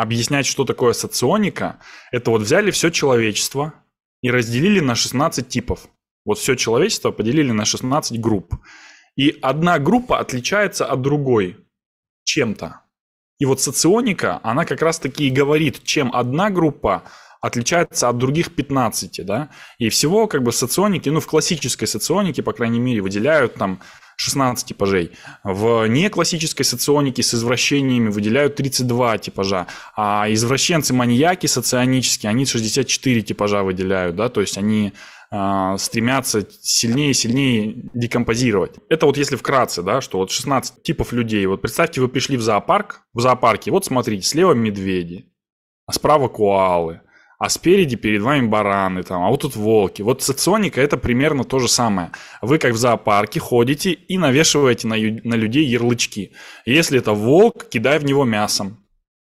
объяснять, что такое соционика, это вот взяли все человечество и разделили на 16 типов. Вот все человечество поделили на 16 групп. И одна группа отличается от другой чем-то. И вот соционика, она как раз-таки и говорит, чем одна группа отличается от других 15, да, и всего как бы соционики, ну, в классической соционике, по крайней мере, выделяют там 16 типажей. В неклассической соционике с извращениями выделяют 32 типажа, а извращенцы-маньяки соционические, они 64 типажа выделяют, да, то есть они э, стремятся сильнее и сильнее декомпозировать. Это вот если вкратце, да, что вот 16 типов людей. Вот представьте, вы пришли в зоопарк, в зоопарке, вот смотрите, слева медведи, а справа куалы, а спереди перед вами бараны, там, а вот тут волки. Вот соционика это примерно то же самое. Вы как в зоопарке ходите и навешиваете на, на людей ярлычки. Если это волк, кидай в него мясом.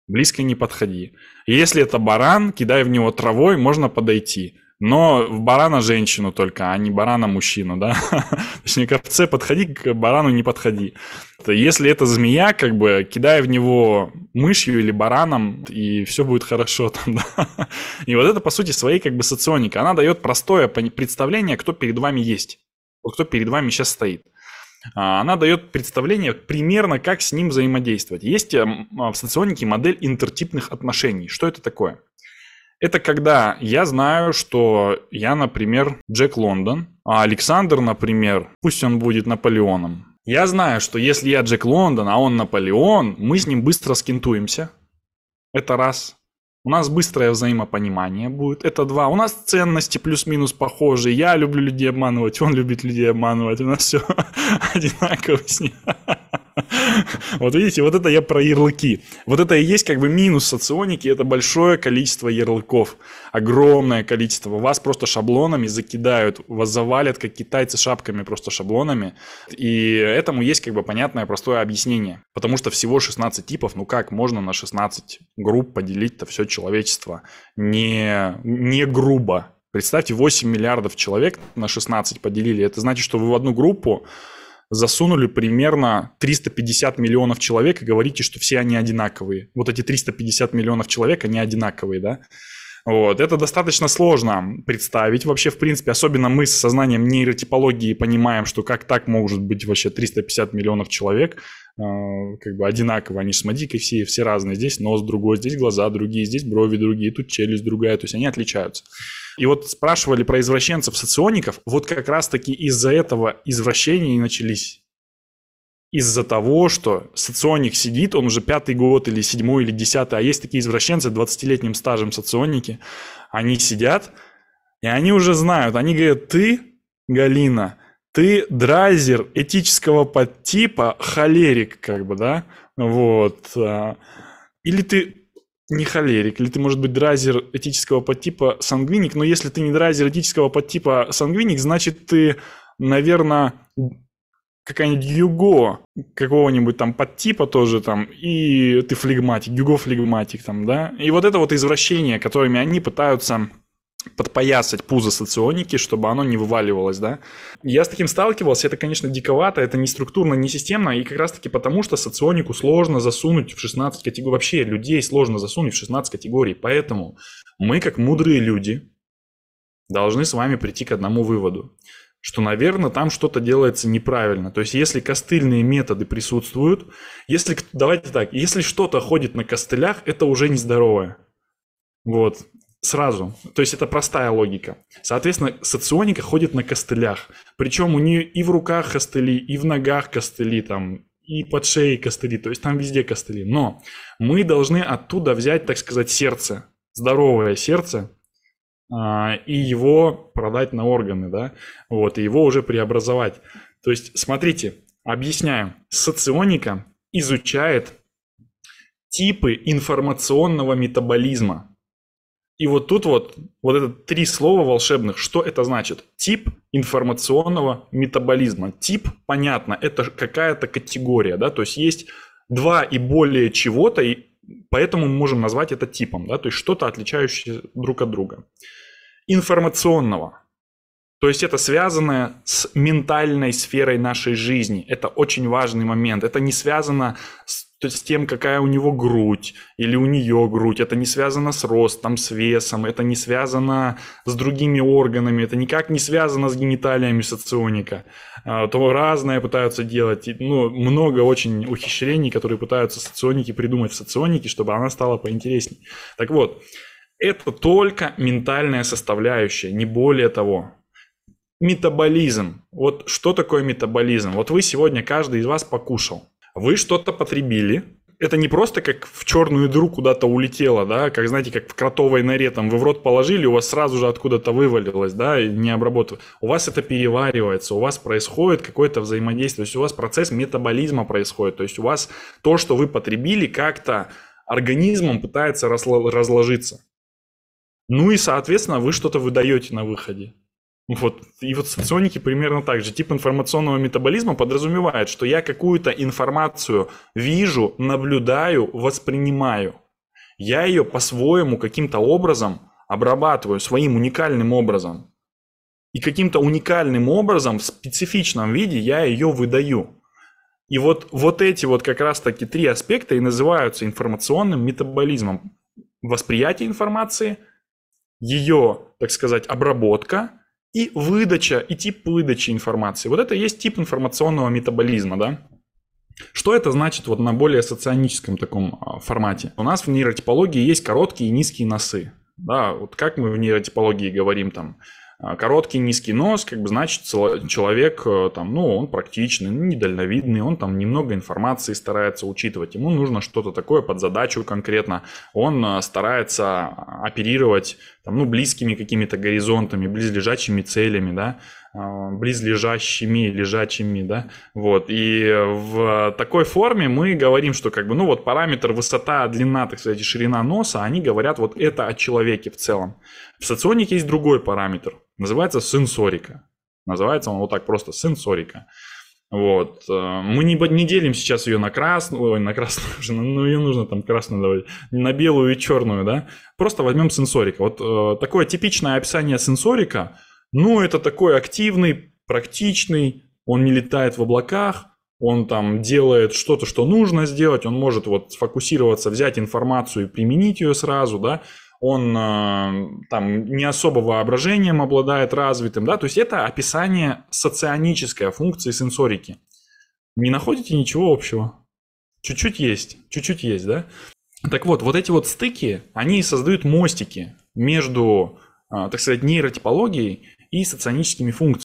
Близко не подходи. Если это баран, кидай в него травой, можно подойти. Но в барана женщину только, а не барана мужчину, да? Точнее, к овце подходи, к барану не подходи. Если это змея, как бы кидай в него мышью или бараном, и все будет хорошо там, да? И вот это, по сути, своей как бы соционика. Она дает простое представление, кто перед вами есть. Кто перед вами сейчас стоит. А, она дает представление примерно, как с ним взаимодействовать. Есть эм, в соционике модель интертипных отношений. Что это такое? Это когда я знаю, что я, например, Джек Лондон, а Александр, например, пусть он будет Наполеоном. Я знаю, что если я Джек Лондон, а он Наполеон, мы с ним быстро скинтуемся. Это раз. У нас быстрое взаимопонимание будет. Это два. У нас ценности плюс-минус похожие. Я люблю людей обманывать, он любит людей обманывать. У нас все одинаково с ним. Вот видите, вот это я про ярлыки. Вот это и есть как бы минус соционики, это большое количество ярлыков, огромное количество. Вас просто шаблонами закидают, вас завалят, как китайцы шапками просто шаблонами. И этому есть как бы понятное простое объяснение. Потому что всего 16 типов, ну как можно на 16 групп поделить-то все человечество? Не, не грубо. Представьте, 8 миллиардов человек на 16 поделили. Это значит, что вы в одну группу засунули примерно 350 миллионов человек и говорите, что все они одинаковые. Вот эти 350 миллионов человек, они одинаковые, да? Вот. Это достаточно сложно представить вообще, в принципе, особенно мы с сознанием нейротипологии понимаем, что как так может быть вообще 350 миллионов человек, э, как бы одинаково, они с Мадикой все, все разные. Здесь нос другой, здесь глаза другие, здесь брови другие, тут челюсть другая, то есть они отличаются. И вот спрашивали про извращенцев, социоников, вот как раз-таки из-за этого извращения и начались. Из-за того, что соционик сидит, он уже пятый год или седьмой или десятый, а есть такие извращенцы 20-летним стажем соционики, они сидят, и они уже знают, они говорят, ты, Галина, ты драйзер этического подтипа, холерик, как бы, да, вот, а, или ты не холерик, или ты, может быть, драйзер этического подтипа сангвиник, но если ты не драйзер этического подтипа сангвиник, значит, ты, наверное, какая-нибудь юго какого-нибудь там подтипа тоже там, и ты флегматик, юго флегматик там, да, и вот это вот извращение, которыми они пытаются подпоясать пузо соционики, чтобы оно не вываливалось, да. Я с таким сталкивался, это, конечно, диковато, это не структурно, не системно, и как раз-таки потому, что соционику сложно засунуть в 16 категорий, вообще людей сложно засунуть в 16 категорий, поэтому мы, как мудрые люди, должны с вами прийти к одному выводу, что, наверное, там что-то делается неправильно. То есть, если костыльные методы присутствуют, если, давайте так, если что-то ходит на костылях, это уже нездоровое. Вот. Сразу. То есть это простая логика. Соответственно, соционика ходит на костылях. Причем у нее и в руках костыли, и в ногах костыли, там, и под шеей костыли. То есть там везде костыли. Но мы должны оттуда взять, так сказать, сердце. Здоровое сердце. А, и его продать на органы, да. Вот, и его уже преобразовать. То есть, смотрите, объясняю. Соционика изучает типы информационного метаболизма. И вот тут вот, вот это три слова волшебных, что это значит? Тип информационного метаболизма. Тип, понятно, это какая-то категория, да, то есть есть два и более чего-то, и поэтому мы можем назвать это типом, да, то есть что-то отличающее друг от друга. Информационного. То есть это связано с ментальной сферой нашей жизни. Это очень важный момент. Это не связано с то есть с тем, какая у него грудь или у нее грудь. Это не связано с ростом, с весом, это не связано с другими органами, это никак не связано с гениталиями соционика. А, то разное пытаются делать. Ну, много очень ухищрений, которые пытаются соционики придумать в соционике, чтобы она стала поинтереснее. Так вот, это только ментальная составляющая, не более того. Метаболизм. Вот что такое метаболизм? Вот вы сегодня, каждый из вас покушал. Вы что-то потребили, это не просто как в черную дыру куда-то улетело, да, как, знаете, как в кротовой норе, там, вы в рот положили, у вас сразу же откуда-то вывалилось, да, и не обработали. У вас это переваривается, у вас происходит какое-то взаимодействие, то есть у вас процесс метаболизма происходит, то есть у вас то, что вы потребили, как-то организмом пытается разложиться. Ну и, соответственно, вы что-то выдаете на выходе. Вот. И вот соционики примерно так же. Тип информационного метаболизма подразумевает, что я какую-то информацию вижу, наблюдаю, воспринимаю. Я ее по-своему каким-то образом обрабатываю, своим уникальным образом. И каким-то уникальным образом в специфичном виде я ее выдаю. И вот, вот эти вот как раз-таки три аспекта и называются информационным метаболизмом. Восприятие информации, ее, так сказать, обработка – и выдача, и тип выдачи информации. Вот это и есть тип информационного метаболизма, да? Что это значит вот на более соционическом таком а, формате? У нас в нейротипологии есть короткие и низкие носы. Да, вот как мы в нейротипологии говорим там, короткий низкий нос, как бы значит человек э, там, ну, он практичный, ну, недальновидный, он там немного информации старается учитывать, ему нужно что-то такое под задачу конкретно, он э, старается оперировать там, ну, близкими какими-то горизонтами, близлежащими целями, да, а, близлежащими, лежачими, да, вот, и в такой форме мы говорим, что как бы, ну, вот параметр высота, длина, так сказать, ширина носа, они говорят вот это о человеке в целом. В соционике есть другой параметр, называется сенсорика, называется он вот так просто сенсорика. Вот. Э, мы не, не делим сейчас ее на красную, ой, на красную, ну ее нужно там красную давать, на белую и черную, да. Просто возьмем сенсорика. Вот э, такое типичное описание сенсорика – ну, это такой активный, практичный, он не летает в облаках, он там делает что-то, что нужно сделать, он может вот сфокусироваться, взять информацию и применить ее сразу, да, он э, там не особо воображением обладает развитым, да, то есть это описание соционической функции сенсорики. Не находите ничего общего? Чуть-чуть есть, чуть-чуть есть, да? Так вот, вот эти вот стыки, они создают мостики между, э, так сказать, нейротипологией и соционическими функциями.